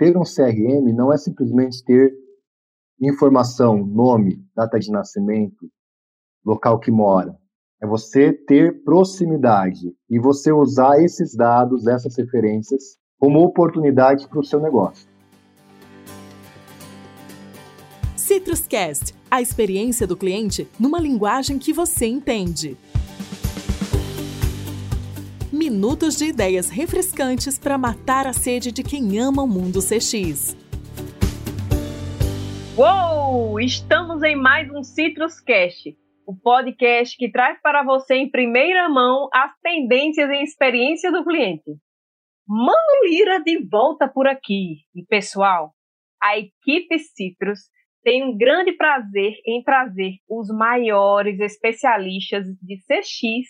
ter um CRM não é simplesmente ter informação, nome, data de nascimento, local que mora. É você ter proximidade e você usar esses dados, essas referências, como oportunidade para o seu negócio. Citruscast, a experiência do cliente numa linguagem que você entende. Minutos de ideias refrescantes para matar a sede de quem ama o mundo CX. Uou! Estamos em mais um Citruscast, o podcast que traz para você em primeira mão as tendências e experiência do cliente. Mano Lira de volta por aqui. E pessoal, a equipe Citrus tem um grande prazer em trazer os maiores especialistas de CX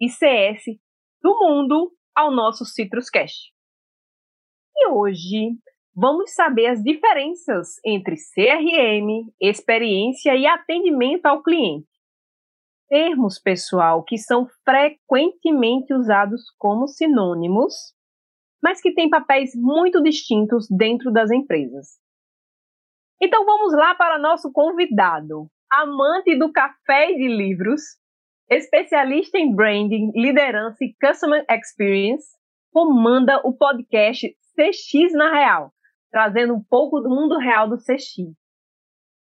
e CS do mundo ao nosso Citruscast. E hoje vamos saber as diferenças entre CRM, experiência e atendimento ao cliente. Termos, pessoal, que são frequentemente usados como sinônimos, mas que têm papéis muito distintos dentro das empresas. Então vamos lá para nosso convidado, amante do café e de livros, especialista em branding, liderança e customer experience, comanda o podcast CX na Real, trazendo um pouco do mundo real do CX.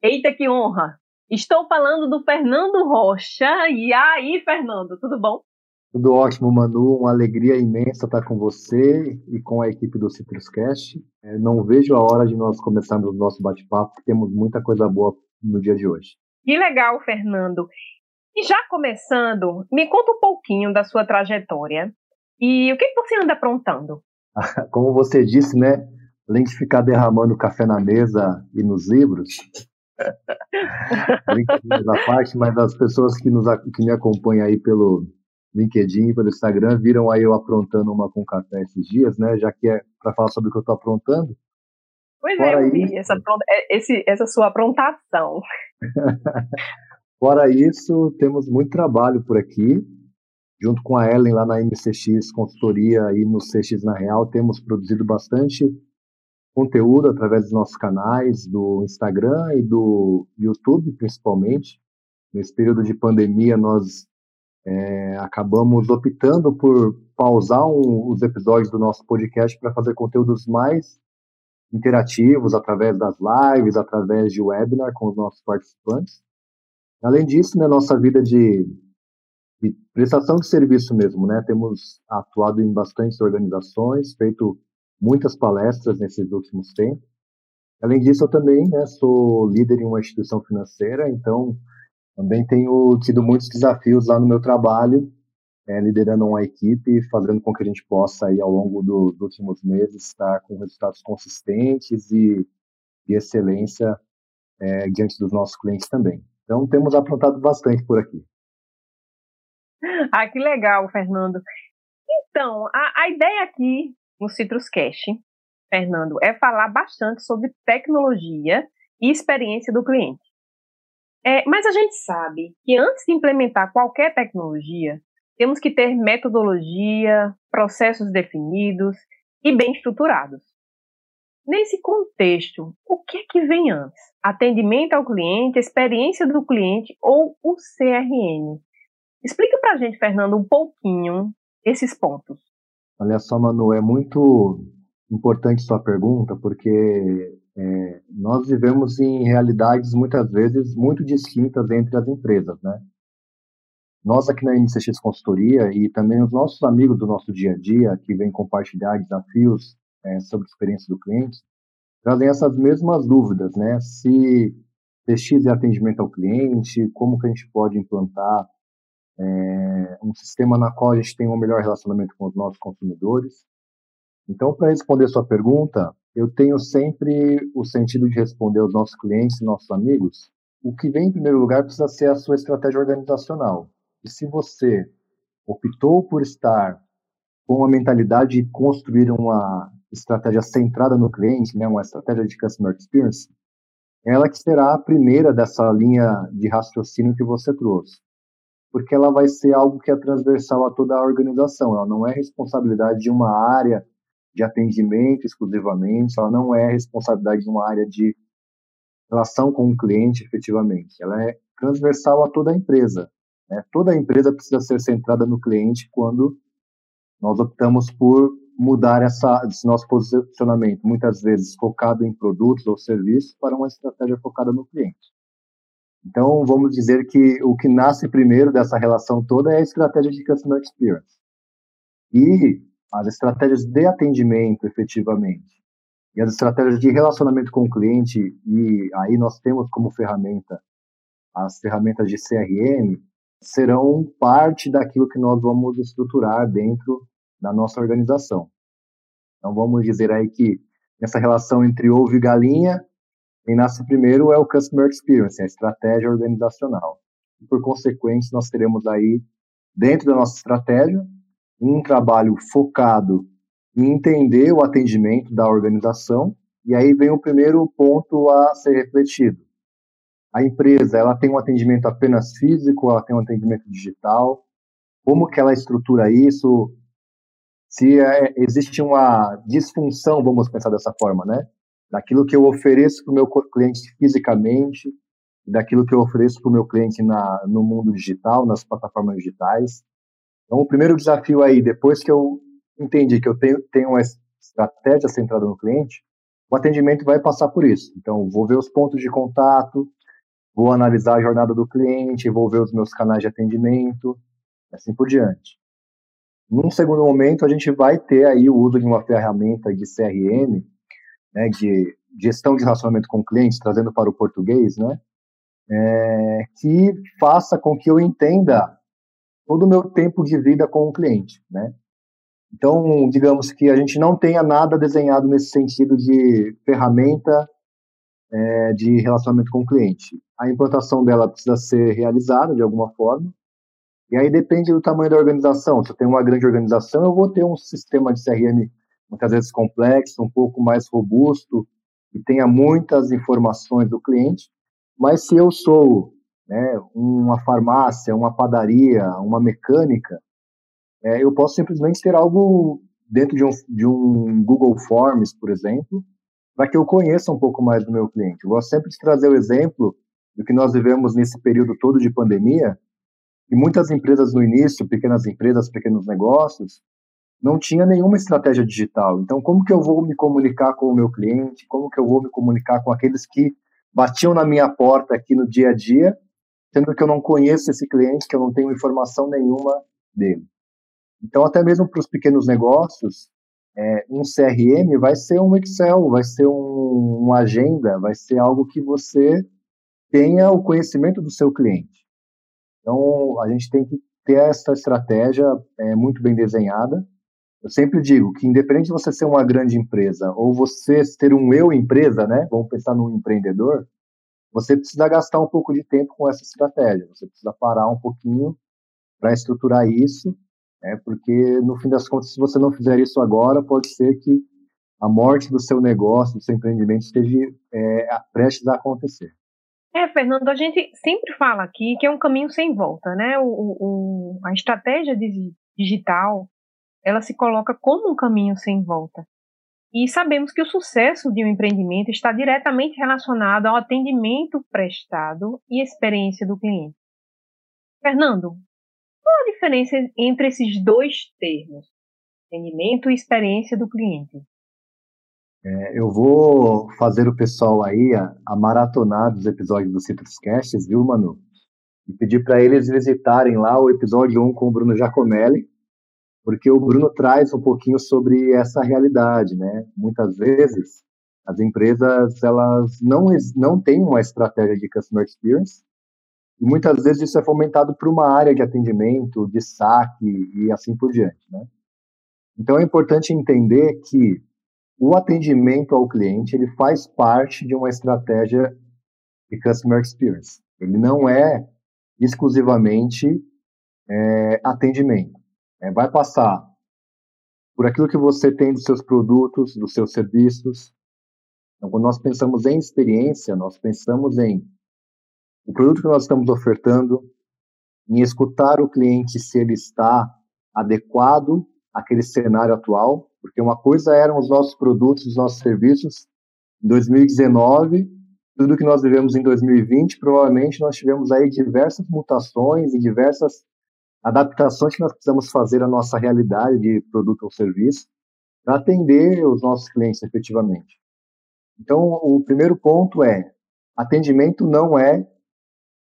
Eita que honra! Estou falando do Fernando Rocha. E aí, Fernando, tudo bom? Tudo ótimo, Manu. Uma alegria imensa estar com você e com a equipe do Citruscast. É, não vejo a hora de nós começarmos o nosso bate-papo, porque temos muita coisa boa no dia de hoje. Que legal, Fernando. E já começando, me conta um pouquinho da sua trajetória e o que você anda aprontando. Como você disse, né? Além de ficar derramando café na mesa e nos livros, da parte, mas as pessoas que, nos, que me acompanham aí pelo, LinkedIn, pelo Instagram, viram aí eu aprontando uma com café esses dias, né? Já que é para falar sobre o que eu estou aprontando. Pois é, Fora é, eu vi essa, esse, essa sua aprontação. Fora isso, temos muito trabalho por aqui. Junto com a Ellen lá na MCX Consultoria e no CX na Real, temos produzido bastante conteúdo através dos nossos canais, do Instagram e do YouTube, principalmente. Nesse período de pandemia, nós é, acabamos optando por pausar um, os episódios do nosso podcast para fazer conteúdos mais interativos através das lives, através de webinar com os nossos participantes. Além disso, na né, nossa vida de, de, prestação de serviço mesmo, né, temos atuado em bastantes organizações, feito muitas palestras nesses últimos tempos. Além disso, eu também né, sou líder em uma instituição financeira, então também tenho tido muitos desafios lá no meu trabalho, é, liderando uma equipe, fazendo com que a gente possa, aí, ao longo do, dos últimos meses, estar com resultados consistentes e de excelência é, diante dos nossos clientes também. Então, temos aprontado bastante por aqui. Ah, que legal, Fernando. Então, a, a ideia aqui no Citrus Cash, Fernando, é falar bastante sobre tecnologia e experiência do cliente. É, mas a gente sabe que antes de implementar qualquer tecnologia, temos que ter metodologia, processos definidos e bem estruturados. Nesse contexto, o que é que vem antes? Atendimento ao cliente, experiência do cliente ou o CRM? Explica para a gente, Fernando, um pouquinho esses pontos. Olha só, Manu, é muito importante sua pergunta, porque é, nós vivemos em realidades muitas vezes muito distintas entre as empresas, né? Nós aqui na MCX Consultoria e também os nossos amigos do nosso dia a dia que vêm compartilhar desafios é, sobre a experiência do cliente trazem essas mesmas dúvidas, né? Se CX é atendimento ao cliente, como que a gente pode implantar é, um sistema na qual a gente tem um melhor relacionamento com os nossos consumidores. Então, para responder sua pergunta, eu tenho sempre o sentido de responder aos nossos clientes nossos amigos. O que vem em primeiro lugar precisa ser a sua estratégia organizacional. E se você optou por estar com uma mentalidade de construir uma estratégia centrada no cliente, né, uma estratégia de customer experience, ela que será a primeira dessa linha de raciocínio que você trouxe. Porque ela vai ser algo que é transversal a toda a organização, ela não é responsabilidade de uma área de atendimento exclusivamente, ela não é responsabilidade de uma área de relação com o cliente efetivamente, ela é transversal a toda a empresa. Né? Toda a empresa precisa ser centrada no cliente quando nós optamos por mudar essa, esse nosso posicionamento, muitas vezes focado em produtos ou serviços, para uma estratégia focada no cliente. Então, vamos dizer que o que nasce primeiro dessa relação toda é a estratégia de Customer Experience. E as estratégias de atendimento, efetivamente, e as estratégias de relacionamento com o cliente, e aí nós temos como ferramenta as ferramentas de CRM, serão parte daquilo que nós vamos estruturar dentro da nossa organização. Então, vamos dizer aí que nessa relação entre ovo e galinha, quem nasce primeiro é o Customer Experience, a estratégia organizacional. E, por consequência, nós teremos aí, dentro da nossa estratégia, um trabalho focado em entender o atendimento da organização, e aí vem o primeiro ponto a ser refletido. A empresa, ela tem um atendimento apenas físico, ela tem um atendimento digital, como que ela estrutura isso, se é, existe uma disfunção, vamos pensar dessa forma, né? Daquilo que eu ofereço para o meu cliente fisicamente, daquilo que eu ofereço para o meu cliente na, no mundo digital, nas plataformas digitais. Então, o primeiro desafio aí, depois que eu entendi que eu tenho, tenho uma estratégia centrada no cliente, o atendimento vai passar por isso. Então, vou ver os pontos de contato, vou analisar a jornada do cliente, vou ver os meus canais de atendimento, assim por diante. Num segundo momento, a gente vai ter aí o uso de uma ferramenta de CRM, né, de gestão de relacionamento com clientes, trazendo para o português, né, é, que faça com que eu entenda todo o meu tempo de vida com o cliente, né. Então, digamos que a gente não tenha nada desenhado nesse sentido de ferramenta é, de relacionamento com o cliente. A implantação dela precisa ser realizada de alguma forma, e aí depende do tamanho da organização. Se eu tenho uma grande organização, eu vou ter um sistema de CRM muitas vezes complexo, um pouco mais robusto, e tenha muitas informações do cliente. Mas se eu sou né, uma farmácia, uma padaria, uma mecânica, é, eu posso simplesmente ter algo dentro de um, de um Google Forms, por exemplo, para que eu conheça um pouco mais do meu cliente. Eu gosto sempre de trazer o exemplo do que nós vivemos nesse período todo de pandemia, e muitas empresas no início, pequenas empresas, pequenos negócios, não tinha nenhuma estratégia digital. Então, como que eu vou me comunicar com o meu cliente? Como que eu vou me comunicar com aqueles que batiam na minha porta aqui no dia a dia, sendo que eu não conheço esse cliente, que eu não tenho informação nenhuma dele? Então, até mesmo para os pequenos negócios, é, um CRM vai ser um Excel, vai ser um, uma agenda, vai ser algo que você tenha o conhecimento do seu cliente. Então, a gente tem que ter essa estratégia é, muito bem desenhada. Eu sempre digo que, independente de você ser uma grande empresa ou você ter um eu empresa, né? Vamos pensar num empreendedor, você precisa gastar um pouco de tempo com essa estratégia. Você precisa parar um pouquinho para estruturar isso, né? Porque no fim das contas, se você não fizer isso agora, pode ser que a morte do seu negócio, do seu empreendimento esteja é, prestes a acontecer. É, Fernando, a gente sempre fala aqui que é um caminho sem volta, né? O, o, a estratégia digital, ela se coloca como um caminho sem volta. E sabemos que o sucesso de um empreendimento está diretamente relacionado ao atendimento prestado e experiência do cliente. Fernando, qual a diferença entre esses dois termos, atendimento e experiência do cliente? É, eu vou fazer o pessoal aí a, a maratonar dos episódios do Citrus Casts, viu, Manu? E pedir para eles visitarem lá o episódio 1 com o Bruno Giacomelli, porque o Bruno traz um pouquinho sobre essa realidade, né? Muitas vezes as empresas elas não não têm uma estratégia de customer experience e muitas vezes isso é fomentado por uma área de atendimento, de saque e assim por diante, né? Então é importante entender que o atendimento ao cliente ele faz parte de uma estratégia de customer experience. Ele não é exclusivamente é, atendimento. É, vai passar por aquilo que você tem dos seus produtos, dos seus serviços. Então, quando nós pensamos em experiência, nós pensamos em o produto que nós estamos ofertando, em escutar o cliente se ele está adequado àquele cenário atual, Porque uma coisa eram os nossos produtos, os nossos serviços em 2019, tudo que nós vivemos em 2020, provavelmente nós tivemos aí diversas mutações e diversas adaptações que nós precisamos fazer à nossa realidade de produto ou serviço para atender os nossos clientes efetivamente. Então, o primeiro ponto é atendimento não é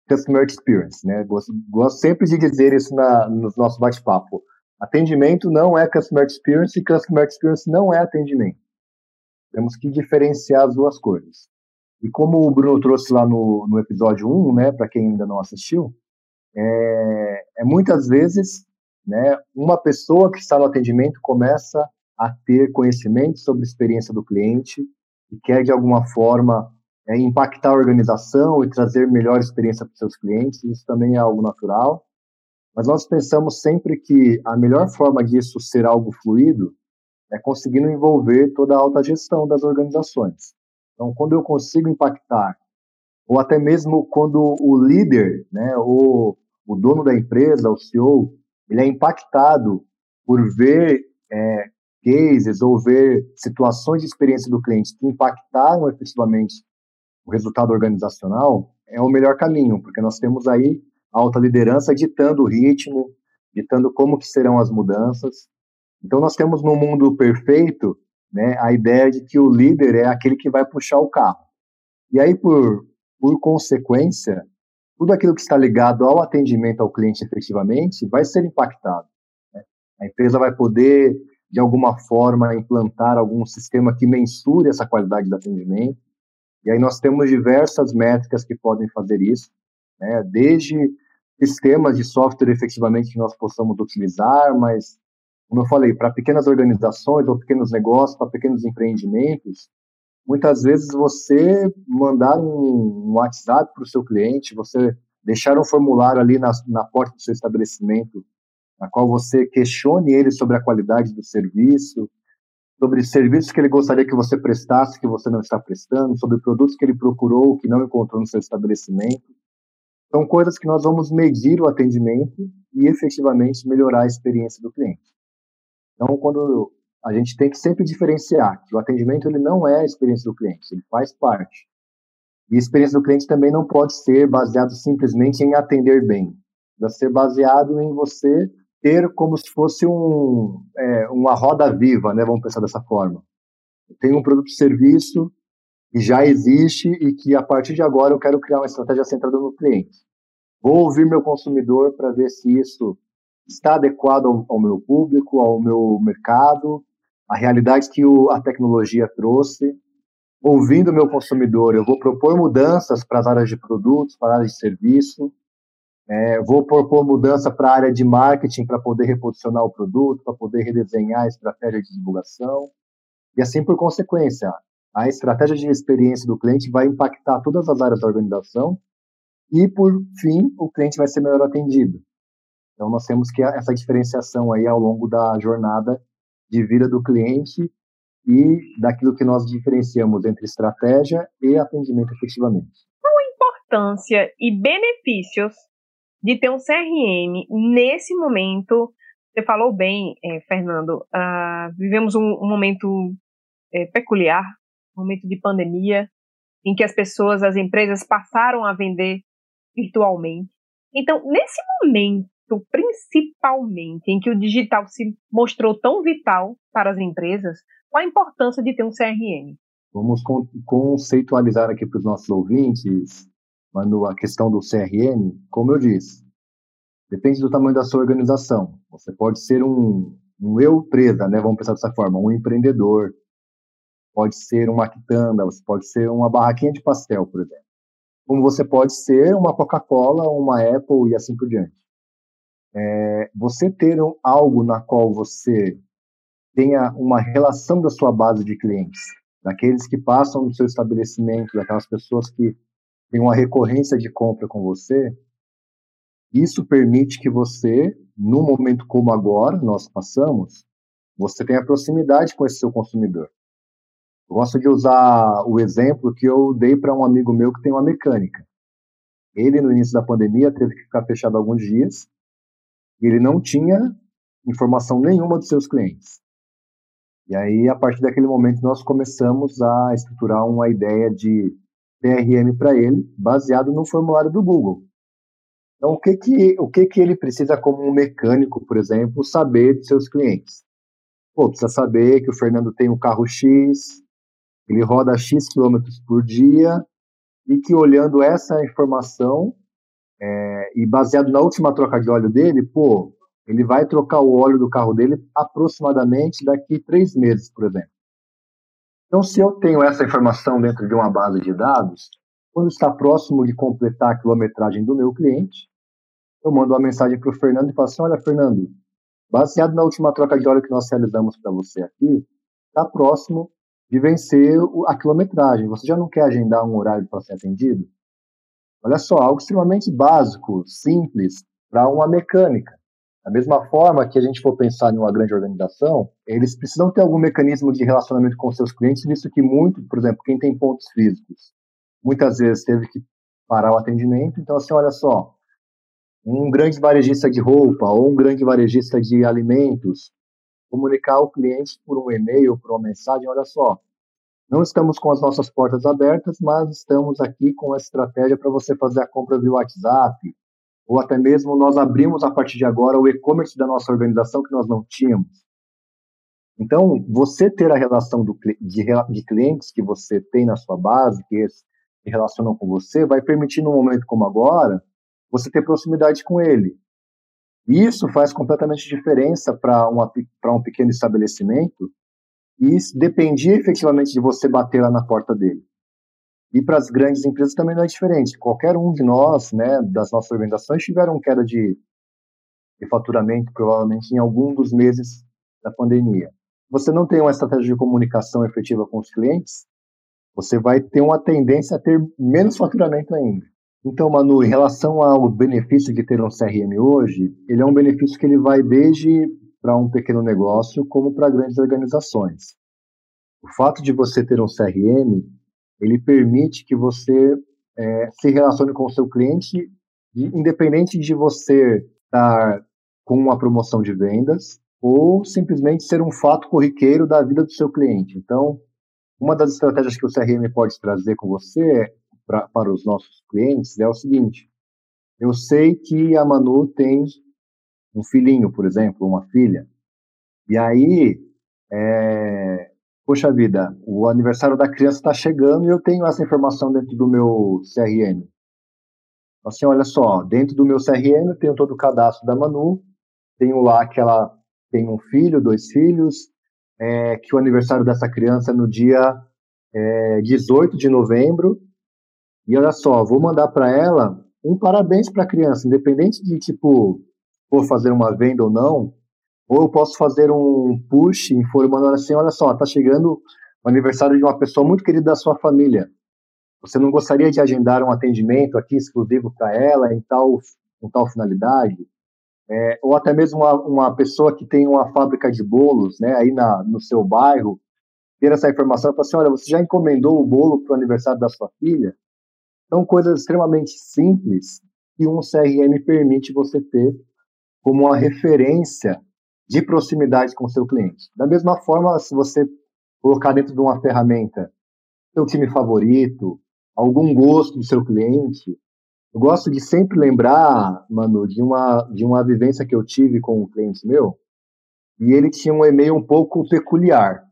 customer experience, né? Gosto, gosto sempre de dizer isso na, nos nossos bate-papo. Atendimento não é customer experience e customer experience não é atendimento. Temos que diferenciar as duas coisas. E como o Bruno trouxe lá no, no episódio 1, né, para quem ainda não assistiu, é, é muitas vezes né, uma pessoa que está no atendimento começa a ter conhecimento sobre a experiência do cliente e quer, de alguma forma, é, impactar a organização e trazer melhor experiência para os seus clientes, isso também é algo natural. Mas nós pensamos sempre que a melhor forma disso ser algo fluido é conseguindo envolver toda a alta gestão das organizações. Então, quando eu consigo impactar, ou até mesmo quando o líder, né, o, o dono da empresa, o CEO, ele é impactado por ver é, cases ou ver situações de experiência do cliente que impactaram efetivamente o resultado organizacional é o melhor caminho, porque nós temos aí alta liderança ditando o ritmo, ditando como que serão as mudanças. Então nós temos no mundo perfeito, né, a ideia de que o líder é aquele que vai puxar o carro. E aí por por consequência, tudo aquilo que está ligado ao atendimento ao cliente efetivamente vai ser impactado. Né? A empresa vai poder de alguma forma implantar algum sistema que mensure essa qualidade do atendimento e aí nós temos diversas métricas que podem fazer isso, né? desde sistemas de software efetivamente que nós possamos utilizar, mas, como eu falei, para pequenas organizações ou pequenos negócios, para pequenos empreendimentos, muitas vezes você mandar um, WhatsApp para o seu cliente, você deixar um formulário ali na, na porta do seu estabelecimento, na qual você questione ele sobre a qualidade do serviço, sobre serviços que ele gostaria que você prestasse, que você não está prestando, sobre produtos que ele procurou, que não encontrou no seu estabelecimento. São coisas que nós vamos medir o atendimento e efetivamente melhorar a experiência do cliente. Então, quando a gente tem que sempre diferenciar que o atendimento ele não é a experiência do cliente, ele faz parte. E a experiência do cliente também não pode ser baseado simplesmente em atender bem. Deve ser baseado em você ter como se fosse um, é, uma roda viva, né? Vamos pensar dessa forma. Tem um produto e serviço já existe e que a partir de agora eu quero criar uma estratégia centrada no cliente. Vou ouvir meu consumidor para ver se isso está adequado ao, ao, meu público, ao meu mercado, a realidade que o, a tecnologia trouxe. Ouvindo meu consumidor, eu vou propor mudanças para as áreas de produtos, para as áreas de serviço, é, vou propor mudança para a área de marketing para poder reposicionar o produto, para poder redesenhar a estratégia de divulgação. E assim, por consequência, a estratégia de experiência do cliente vai impactar todas as áreas da organização e, por fim, o cliente vai ser melhor atendido. Então, nós temos que essa diferenciação aí ao longo da jornada de vida do cliente e daquilo que nós diferenciamos entre estratégia e atendimento efetivamente. Qual a importância e benefícios de ter um CRM nesse momento. Você falou bem, é, Fernando, uh, vivemos um, um momento é, peculiar, momento de pandemia, em que as pessoas, as empresas passaram a vender virtualmente. Então, nesse momento, principalmente, em que o digital se mostrou tão vital para as empresas, qual a importância de ter um CRM? Vamos conceitualizar aqui para os nossos ouvintes Mano, a questão do CRM, como eu disse, depende do tamanho da sua organização. Você pode ser um, um eu presa, né? Vamos pensar dessa forma, um empreendedor. Pode ser uma quitanda, você pode ser uma barraquinha de pastel, por exemplo. Como você pode ser uma Coca-Cola, uma Apple e assim por diante. É, você ter um, algo na qual você tenha uma relação da sua base de clientes, daqueles que passam no seu estabelecimento, daquelas pessoas que tem uma recorrência de compra com você, isso permite que você, num momento como agora nós passamos, você tenha proximidade com esse seu consumidor. Eu gosto de usar o exemplo que eu dei para um amigo meu que tem uma mecânica. Ele, no início da pandemia, teve que ficar fechado alguns dias e ele não tinha informação nenhuma dos seus clientes. E aí, a partir daquele momento, nós começamos a estruturar uma ideia de PRM para ele, baseado no formulário do Google. Então, o que que, o que que ele precisa como um mecânico, por exemplo, saber de seus clientes? Pô, precisa saber que o Fernando tem um carro X, ele roda X quilômetros por dia, e que olhando essa informação, é, e baseado na última troca de óleo dele, pô, ele vai trocar o óleo do carro dele aproximadamente daqui três meses, por exemplo. Então, se eu tenho essa informação dentro de uma base de dados, quando está próximo de completar a quilometragem do meu cliente, eu mando uma mensagem para o Fernando e falo assim: Olha, Fernando, baseado na última troca de óleo que nós realizamos para você aqui, está próximo de vencer a quilometragem. Você já não quer agendar um horário para ser atendido? Olha só, algo extremamente básico, simples, para uma mecânica. Da mesma forma que a gente for pensar em uma grande organização, eles precisam ter algum mecanismo de relacionamento com seus clientes, visto que muito, por exemplo, quem tem pontos físicos, muitas vezes teve que parar o atendimento. Então, assim, olha só, um grande varejista de roupa ou um grande varejista de alimentos, comunicar ao cliente por um e-mail, por uma mensagem, olha só, não estamos com as nossas portas abertas, mas estamos aqui com a estratégia para você fazer a compra via WhatsApp, ou até mesmo nós abrimos a partir de agora o e-commerce da nossa organização que nós não tínhamos. Então, você ter a relação do, de, de, clientes que você tem na sua base, que se relacionam com você, vai permitir, num momento como agora, você ter proximidade com ele. Isso faz completamente diferença para um pequeno estabelecimento e dependia efetivamente de você bater lá na porta dele. E para as grandes empresas também não é diferente. Qualquer um de nós, né, das nossas organizações, tiveram queda de, de faturamento, provavelmente, em algum dos meses da pandemia. Você não tem uma estratégia de comunicação efetiva com os clientes, você vai ter uma tendência a ter menos faturamento ainda. Então, Manu, em relação ao benefício de ter um CRM hoje, ele é um benefício que ele vai desde para um pequeno negócio como para grandes organizações. O fato de você ter um CRM, ele permite que você é, se relacione com o seu cliente, independente de você estar com uma promoção de vendas ou simplesmente ser um fato corriqueiro da vida do seu cliente. Então, uma das estratégias que o CRM pode trazer com você pra, para os nossos clientes é o seguinte: eu sei que a Manu tem um filhinho, por exemplo, uma filha, e aí, é, poxa vida, o aniversário da criança está chegando e eu tenho essa informação dentro do meu CRM. Assim, olha só, dentro do meu CRM eu tenho todo o cadastro da Manu, tenho lá que ela tem um filho, dois filhos, é, que o aniversário dessa criança é no dia é, 18 de novembro, e olha só, vou mandar para ela um parabéns para a criança, independente de, tipo, for fazer uma venda ou não, ou eu posso fazer um push informando assim, olha só, está chegando o aniversário de uma pessoa muito querida da sua família. Você não gostaria de agendar um atendimento aqui exclusivo para ela em tal, em tal finalidade? É, ou até mesmo uma, uma, pessoa que tem uma fábrica de bolos, né, aí na, no seu bairro, ter essa informação falar assim, olha, você já encomendou o bolo para o aniversário da sua filha? São coisas extremamente simples que um CRM permite você ter como uma referência de proximidade com o seu cliente. Da mesma forma, se você colocar dentro de uma ferramenta seu time favorito, algum gosto do seu cliente, eu gosto de sempre lembrar, Manu, de uma, de uma vivência que eu tive com um cliente meu, e ele tinha um e-mail um pouco peculiar.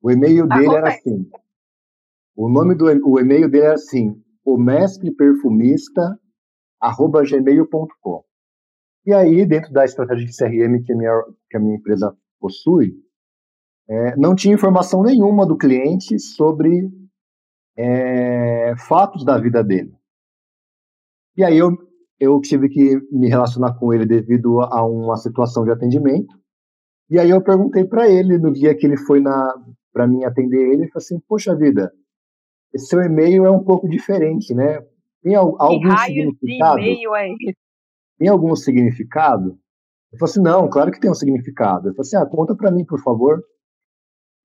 O e-mail ah, dele era assim, o nome do o e-mail dele era assim, o mestre perfumista arroba gmail.com. E aí, dentro da estratégia de CRM que a minha, que a minha empresa possui, é, não tinha informação nenhuma do cliente sobre é, fatos da vida dele. E aí eu, eu tive que me relacionar com ele devido a uma situação de atendimento. E aí eu perguntei para ele no dia que ele foi para mim atender ele, ele falou assim: "Poxa vida, esse seu e-mail é um pouco diferente, né? Tem algum significado? É? Tem algum significado? Eu falei assim, não, claro que tem um significado. Eu falei assim, ah, conta para mim, por favor.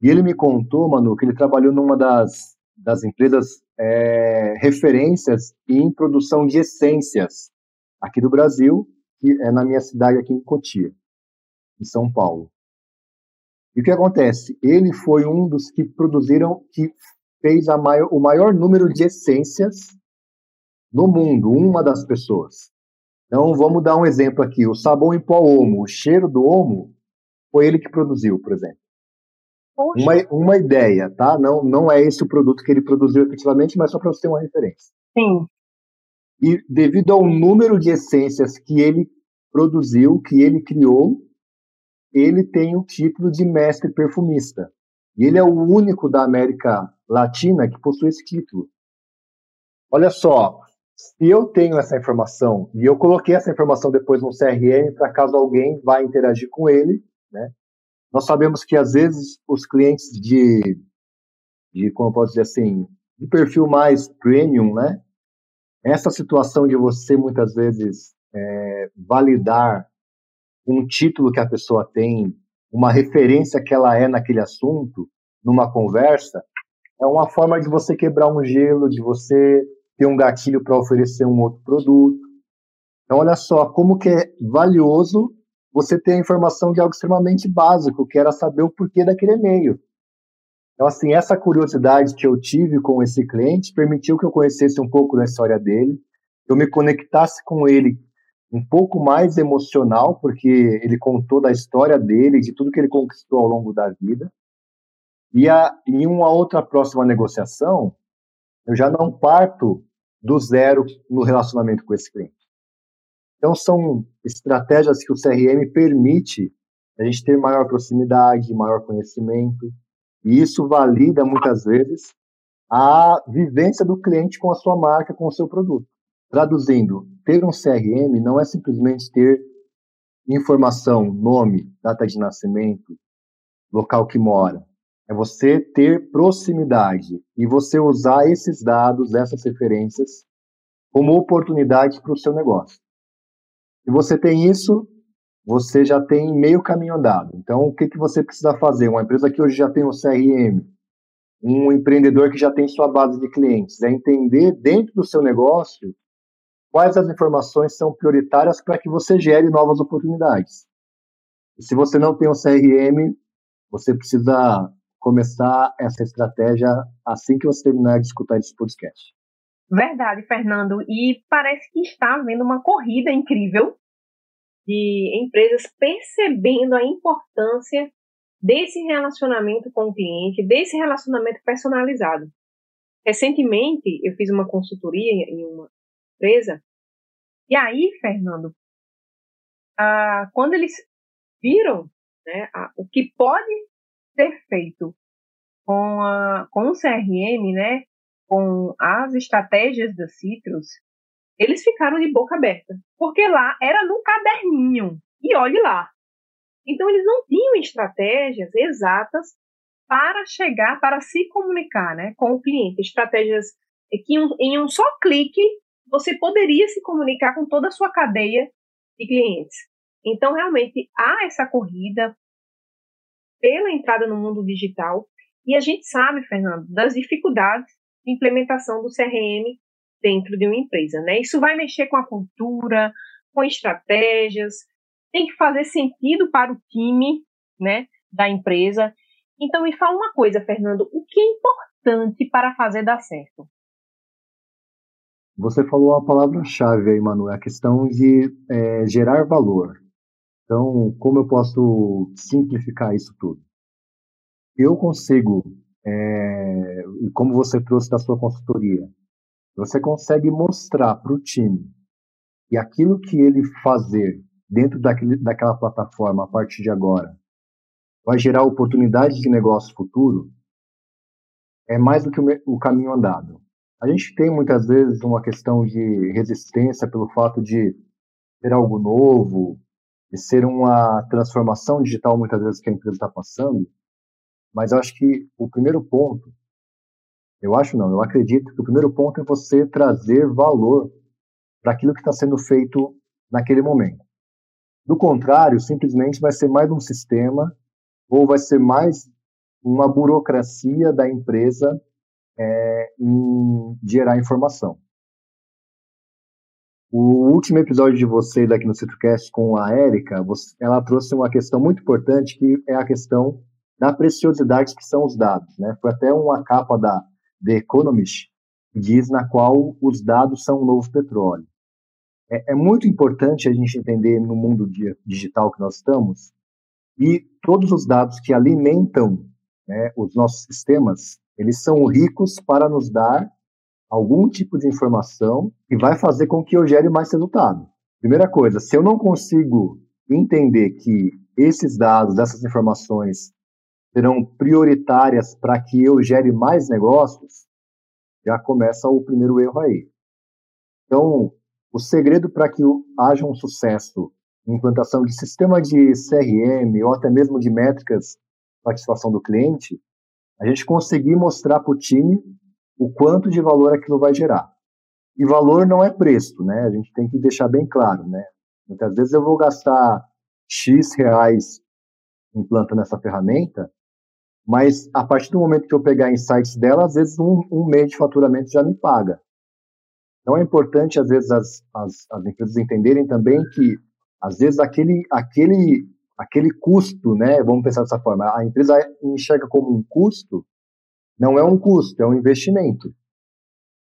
E ele me contou, Manu, que ele trabalhou numa das, das empresas é, referências em produção de essências aqui do Brasil, que é na minha cidade aqui em Cotia, em São Paulo. E o que acontece? Ele foi um dos que produziram, que fez maior, o maior número de essências no mundo, uma das pessoas. Então, vamos dar um exemplo aqui. O sabão em pó Omo, o cheiro do Omo, foi ele que produziu, por exemplo. Uma, uma ideia, tá? Não, não é esse o produto que ele produziu efetivamente, mas só para você ter uma referência. Sim. E devido ao número de essências que ele produziu, que ele criou, ele tem o título de mestre perfumista. E ele é o único da América Latina que possui esse título. Olha só, se eu tenho essa informação e eu coloquei essa informação depois no CRM para caso alguém vá interagir com ele, né? Nós sabemos que às vezes os clientes de, de como eu posso dizer assim, de perfil mais premium, né? Essa situação de você muitas vezes é, validar um título que a pessoa tem, uma referência que ela é naquele assunto, numa conversa, é uma forma de você quebrar um gelo, de você ter um gatilho para oferecer um outro produto. Então, olha só como que é valioso você ter a informação de algo extremamente básico, que era saber o porquê daquele e-mail. Então, assim, essa curiosidade que eu tive com esse cliente permitiu que eu conhecesse um pouco da história dele, eu me conectasse com ele um pouco mais emocional, porque ele contou da história dele, de tudo que ele conquistou ao longo da vida. E a, em uma outra próxima negociação, eu já não parto do zero no relacionamento com esse cliente. Então, são estratégias que o CRM permite a gente ter maior proximidade, maior conhecimento, e isso valida muitas vezes a vivência do cliente com a sua marca, com o seu produto. Traduzindo, ter um CRM não é simplesmente ter informação, nome, data de nascimento, local que mora. É você ter proximidade e você usar esses dados, essas referências, como oportunidade para o seu negócio. Se você tem isso, você já tem meio caminho andado. Então, o que, que você precisa fazer? Uma empresa que hoje já tem um CRM, um empreendedor que já tem sua base de clientes, é entender dentro do seu negócio quais as informações são prioritárias para que você gere novas oportunidades. Se você não tem um CRM, você precisa começar essa estratégia assim que você terminar de escutar esse podcast. Verdade, Fernando. E parece que está havendo uma corrida incrível de empresas percebendo a importância desse relacionamento com o cliente, desse relacionamento personalizado. Recentemente, eu fiz uma consultoria em uma empresa, e aí, Fernando, ah, quando eles viram né, o que pode ser feito com, a, com o CRM, né, com as estratégias da Citrus, eles ficaram de boca aberta, porque lá era no caderninho, e olhe lá. Então eles não tinham estratégias exatas para chegar, para se comunicar né, com o cliente, estratégias que em um só clique você poderia se comunicar com toda a sua cadeia de clientes. Então, realmente, há essa corrida pela entrada no mundo digital e a gente sabe, Fernando, das dificuldades de implementação do CRM dentro de uma empresa, né? Isso vai mexer com a cultura, com estratégias, tem que fazer sentido para o time, né, da empresa. Então, me fala uma coisa, Fernando, o que é importante para fazer dar certo? Você falou a palavra-chave aí, Manu, é a questão de é, gerar valor. Então, como eu posso simplificar isso tudo? Eu consigo, é, como você trouxe da sua consultoria, você consegue mostrar para o time que aquilo que ele fazer dentro daquele, daquela plataforma a partir de agora vai gerar oportunidades de negócio futuro, é mais do que o, o caminho andado. A gente tem muitas vezes uma questão de resistência pelo fato de ser algo novo, de ser uma transformação digital muitas vezes que a empresa está passando, mas eu acho que o primeiro ponto, eu acho não, eu acredito que o primeiro ponto é você trazer valor para aquilo que está sendo feito naquele momento. Do contrário, simplesmente vai ser mais um sistema ou vai ser mais uma burocracia da empresa é, em gerar informação. O último episódio de vocês aqui no CitroCast com a Érica, ela trouxe uma questão muito importante que é a questão da preciosidade que são os dados. Né? Foi até uma capa da The Economist que diz na qual os dados são o novo petróleo. É, é muito importante a gente entender no mundo digital que nós estamos e todos os dados que alimentam né, os nossos sistemas, eles são ricos para nos dar algum tipo de informação que vai fazer com que eu gere mais resultado. Primeira coisa, se eu não consigo entender que esses dados, essas informações serão prioritárias para que eu gere mais negócios, já começa o primeiro erro aí. Então, o segredo para que haja um sucesso em implantação de sistema de CRM ou até mesmo de métricas de participação do cliente, a gente conseguir mostrar para o time o quanto de valor aquilo vai gerar. E valor não é preço, né? A gente tem que deixar bem claro, né? Muitas vezes eu vou gastar X reais implantando essa ferramenta, mas a partir do momento que eu pegar insights dela, às vezes um, um mês de faturamento já me paga. Então é importante, às vezes, as, as, as empresas entenderem também que, às vezes, aquele, aquele, aquele custo, né, vamos pensar dessa forma, a empresa enxerga como um custo, não é um custo, é um investimento.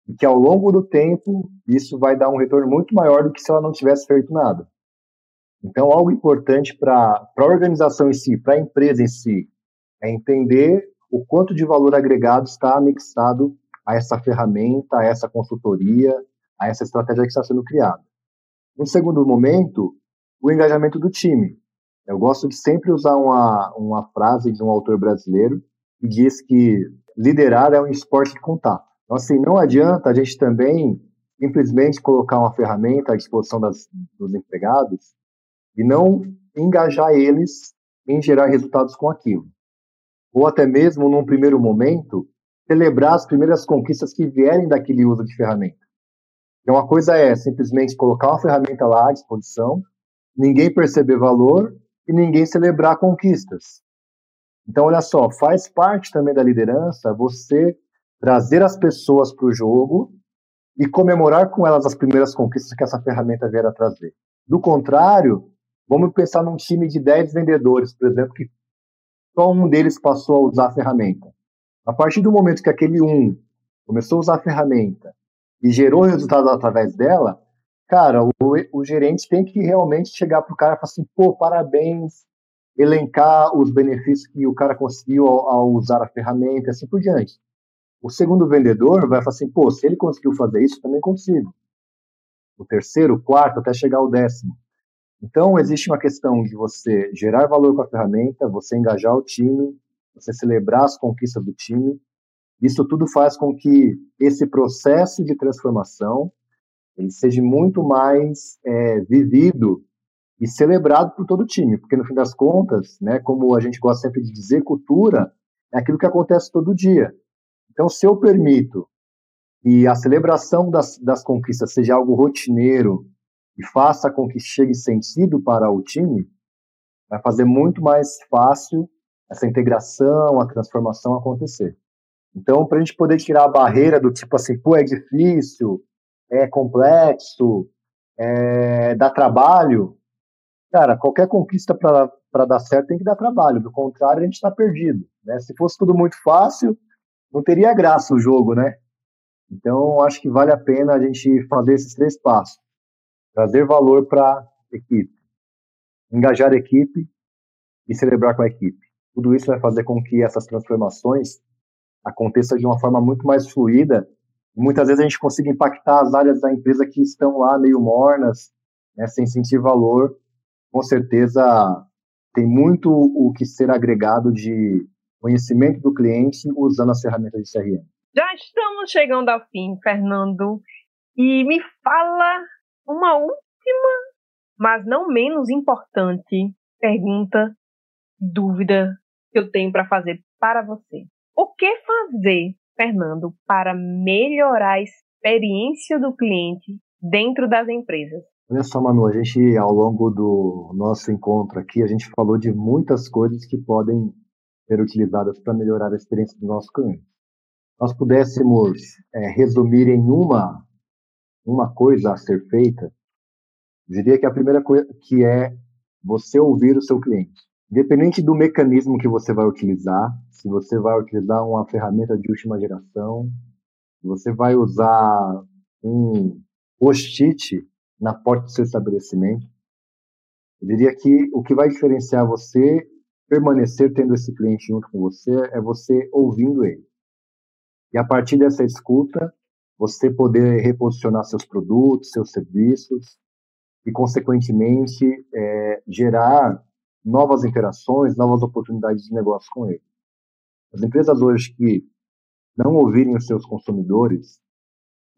E que ao longo do tempo, isso vai dar um retorno muito maior do que se ela não tivesse feito nada. Então, algo importante para a organização em si, para a empresa em si, é entender o quanto de valor agregado está anexado a essa ferramenta, a essa consultoria, a essa estratégia que está sendo criada. No segundo momento, o engajamento do time. Eu gosto de sempre usar uma, uma frase de um autor brasileiro que diz que liderar é um esporte de contato. Então, assim, não adianta a gente também simplesmente colocar uma ferramenta à disposição das, dos empregados e não engajar eles em gerar resultados com aquilo. Ou até mesmo, num primeiro momento, celebrar as primeiras conquistas que vierem daquele uso de ferramenta. Então, uma coisa é simplesmente colocar uma ferramenta lá à disposição, ninguém perceber valor e ninguém celebrar conquistas. Então, olha só, faz parte também da liderança você trazer as pessoas para o jogo e comemorar com elas as primeiras conquistas que essa ferramenta vier a trazer. Do contrário, vamos pensar num time de 10 vendedores, por exemplo, que só um deles passou a usar a ferramenta. A partir do momento que aquele um começou a usar a ferramenta e gerou resultado através dela, cara, o, o gerente tem que realmente chegar para o cara e falar assim, pô, parabéns, elencar os benefícios que o cara conseguiu ao, ao usar a ferramenta assim por diante. O segundo vendedor vai falar assim, pô, se ele conseguiu fazer isso, também consigo. O terceiro, o quarto, até chegar ao décimo. Então, existe uma questão de você gerar valor com a ferramenta, você engajar o time, você celebrar as conquistas do time. Isso tudo faz com que esse processo de transformação ele seja muito mais é, vivido e celebrado por todo o time, porque no fim das contas, né, como a gente gosta sempre de dizer, cultura é aquilo que acontece todo dia. Então, se eu permito que a celebração das, das conquistas seja algo rotineiro e faça com que chegue sentido para o time, vai fazer muito mais fácil essa integração, a transformação acontecer. Então, para a gente poder tirar a barreira do tipo assim, pô, é difícil, é complexo, é, dá trabalho, cara, qualquer conquista para dar certo tem que dar trabalho, do contrário, a gente está perdido. Né? Se fosse tudo muito fácil, não teria graça o jogo, né? Então, acho que vale a pena a gente fazer esses três passos: trazer valor para a equipe, engajar a equipe e celebrar com a equipe. Tudo isso vai fazer com que essas transformações aconteçam de uma forma muito mais fluida. Muitas vezes a gente consiga impactar as áreas da empresa que estão lá meio mornas, né, sem sentir valor. Com certeza tem muito o que ser agregado de conhecimento do cliente usando as ferramentas de CRM. Já estamos chegando ao fim, Fernando. E me fala uma última, mas não menos importante pergunta, dúvida que eu tenho para fazer para você. O que fazer, Fernando, para melhorar a experiência do cliente dentro das empresas? Olha só, Manu, a gente, ao longo do nosso encontro aqui, a gente falou de muitas coisas que podem ser utilizadas para melhorar a experiência do nosso cliente. Nós pudéssemos é, resumir em uma, uma coisa a ser feita, diria que a primeira coisa que é você ouvir o seu cliente. Independente do mecanismo que você vai utilizar, se você vai utilizar uma ferramenta de última geração, se você vai usar um post-it na porta do seu estabelecimento, eu diria que o que vai diferenciar você permanecer tendo esse cliente junto com você é você ouvindo ele. E a partir dessa escuta, você poder reposicionar seus produtos, seus serviços e, consequentemente, é, gerar novas interações, novas oportunidades de negócio com ele. As empresas hoje que não ouvirem os seus consumidores,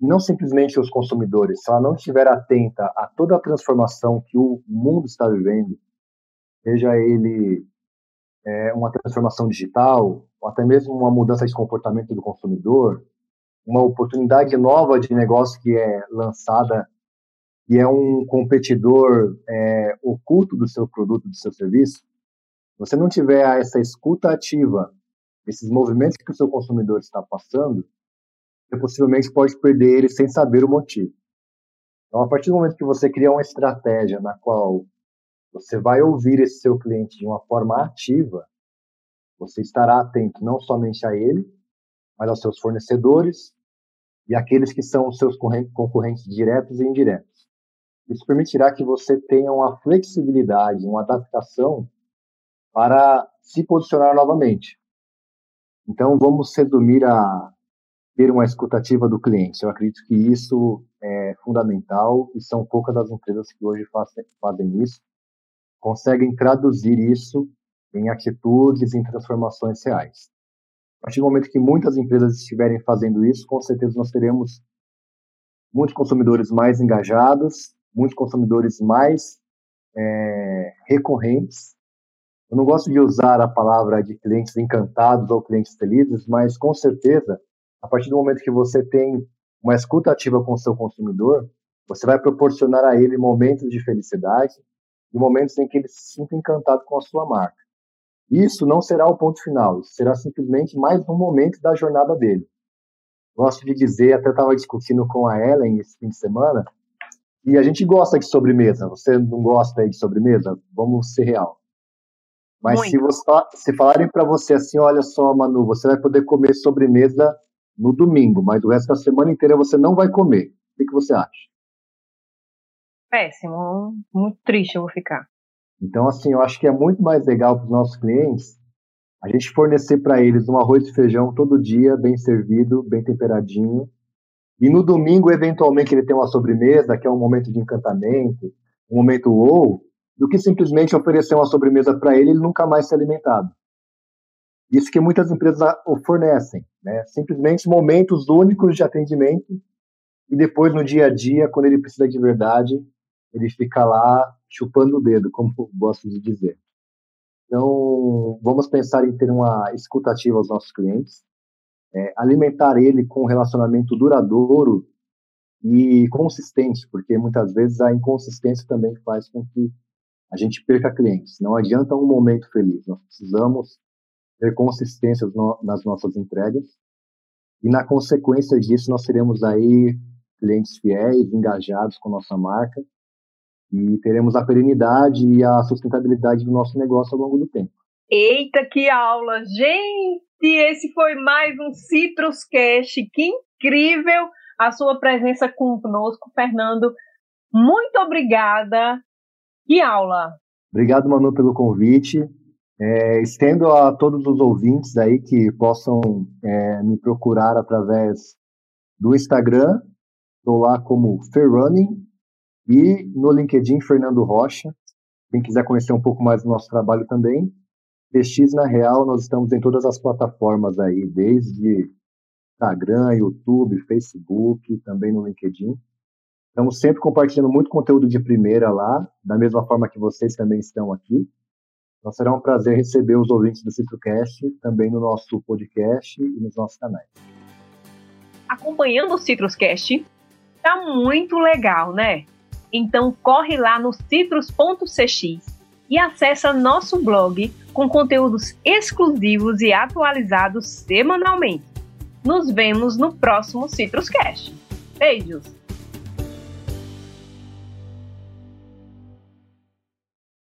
não simplesmente os consumidores, se ela não estiver atenta a toda a transformação que o mundo está vivendo, seja ele é, uma transformação digital, ou até mesmo uma mudança de comportamento do consumidor, uma oportunidade nova de negócio que é lançada e é um competidor é, oculto do seu produto, do seu serviço, você não tiver essa escuta ativa, esses movimentos que o seu consumidor está passando, você possivelmente pode perder ele sem saber o motivo. Então, a partir do momento que você cria uma estratégia na qual você vai ouvir esse seu cliente de uma forma ativa, você estará atento não somente a ele, mas aos seus fornecedores e aqueles que são os seus concorrentes diretos e indiretos. Isso permitirá que você tenha uma flexibilidade, uma adaptação para se posicionar novamente. Então, vamos resumir a ter uma escutativa do cliente. Eu acredito que isso é fundamental e são poucas as empresas que hoje fazem isso conseguem traduzir isso em atitudes, em transformações reais. A partir do momento que muitas empresas estiverem fazendo isso, com certeza nós teremos muitos consumidores mais engajados, muitos consumidores mais é, recorrentes. Eu não gosto de usar a palavra de clientes encantados ou clientes felizes, mas com certeza, a partir do momento que você tem uma escuta ativa com o seu consumidor, você vai proporcionar a ele momentos de felicidade, de momentos em que ele se sinta encantado com a sua marca. Isso não será o ponto final, isso será simplesmente mais um momento da jornada dele. Gosto de dizer, até estava discutindo com a Ellen esse fim de semana, e a gente gosta de sobremesa. Você não gosta de sobremesa? Vamos ser real. Mas se, você, se falarem para você assim, olha só, Manu, você vai poder comer sobremesa no domingo, mas o resto da semana inteira você não vai comer. O que, que você acha? péssimo, muito triste eu vou ficar. Então, assim, eu acho que é muito mais legal para os nossos clientes a gente fornecer para eles um arroz e feijão todo dia, bem servido, bem temperadinho. E no domingo, eventualmente, ele tem uma sobremesa, que é um momento de encantamento, um momento ou, do que simplesmente oferecer uma sobremesa para ele e ele nunca mais ser alimentado. Isso que muitas empresas fornecem, né? Simplesmente momentos únicos de atendimento e depois no dia a dia, quando ele precisa de verdade, ele fica lá chupando o dedo, como gosto de dizer. Então, vamos pensar em ter uma escutativa aos nossos clientes, é, alimentar ele com um relacionamento duradouro e consistente, porque muitas vezes a inconsistência também faz com que a gente perca clientes. Não adianta um momento feliz, nós precisamos ter consistência nas nossas entregas e na consequência disso nós teremos aí clientes fiéis, engajados com nossa marca e teremos a perenidade e a sustentabilidade do nosso negócio ao longo do tempo. Eita, que aula! Gente, esse foi mais um Citrus Cash. Que incrível a sua presença conosco, Fernando. Muito obrigada. Que aula! Obrigado, Manu, pelo convite. É, estendo a todos os ouvintes aí que possam é, me procurar através do Instagram. Estou lá como Ferrunning, e no LinkedIn, Fernando Rocha. Quem quiser conhecer um pouco mais do nosso trabalho também. PX na Real, nós estamos em todas as plataformas aí, desde Instagram, YouTube, Facebook, também no LinkedIn. Estamos sempre compartilhando muito conteúdo de primeira lá, da mesma forma que vocês também estão aqui. Então será um prazer receber os ouvintes do CitroCast também no nosso podcast e nos nossos canais. Acompanhando o CitrusCast, tá muito legal, né? Então corre lá no citrus.cx e acessa nosso blog com conteúdos exclusivos e atualizados semanalmente. Nos vemos no próximo Citruscast. Beijos!